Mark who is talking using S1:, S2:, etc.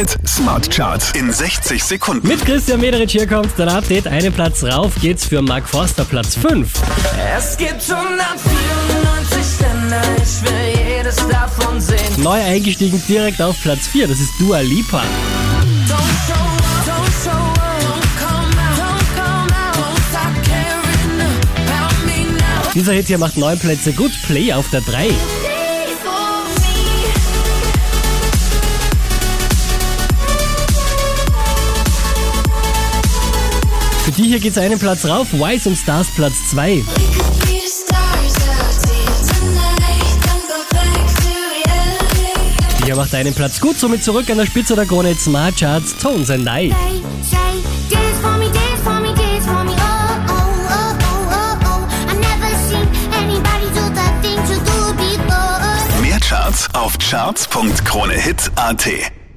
S1: Hit Smart Charts in 60 Sekunden.
S2: Mit Christian Mederich hier kommt dein Update. Einen Platz rauf geht's für Mark Forster, Platz 5.
S3: Es gibt 194 Länder, ich will jedes davon sehen.
S2: Neu eingestiegen direkt auf Platz 4, das ist Dua Lipa. Dieser Hit hier macht neun Plätze gut, Play auf der 3. Für die hier geht's einen Platz rauf, Wise und Stars Platz 2. Hier macht einen Platz gut, somit zurück an der Spitze der Krone Smart Charts Tones and I.
S1: Mehr Charts auf charts.kronehit.at.